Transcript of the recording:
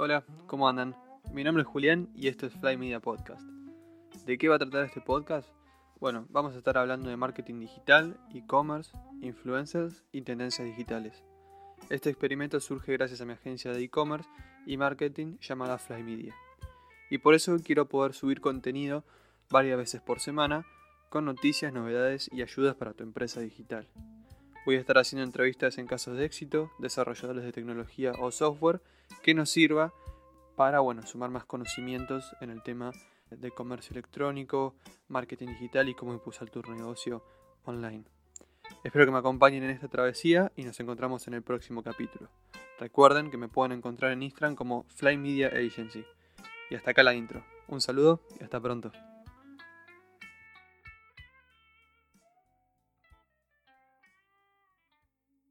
Hola, ¿cómo andan? Mi nombre es Julián y esto es Fly Media Podcast. ¿De qué va a tratar este podcast? Bueno, vamos a estar hablando de marketing digital, e-commerce, influencers y tendencias digitales. Este experimento surge gracias a mi agencia de e-commerce y marketing llamada Fly Media. Y por eso quiero poder subir contenido varias veces por semana con noticias, novedades y ayudas para tu empresa digital. Voy a estar haciendo entrevistas en casos de éxito, desarrolladores de tecnología o software que nos sirva para bueno, sumar más conocimientos en el tema de comercio electrónico, marketing digital y cómo impulsar tu negocio online. Espero que me acompañen en esta travesía y nos encontramos en el próximo capítulo. Recuerden que me pueden encontrar en Instagram como Fly Media Agency. Y hasta acá la intro. Un saludo y hasta pronto.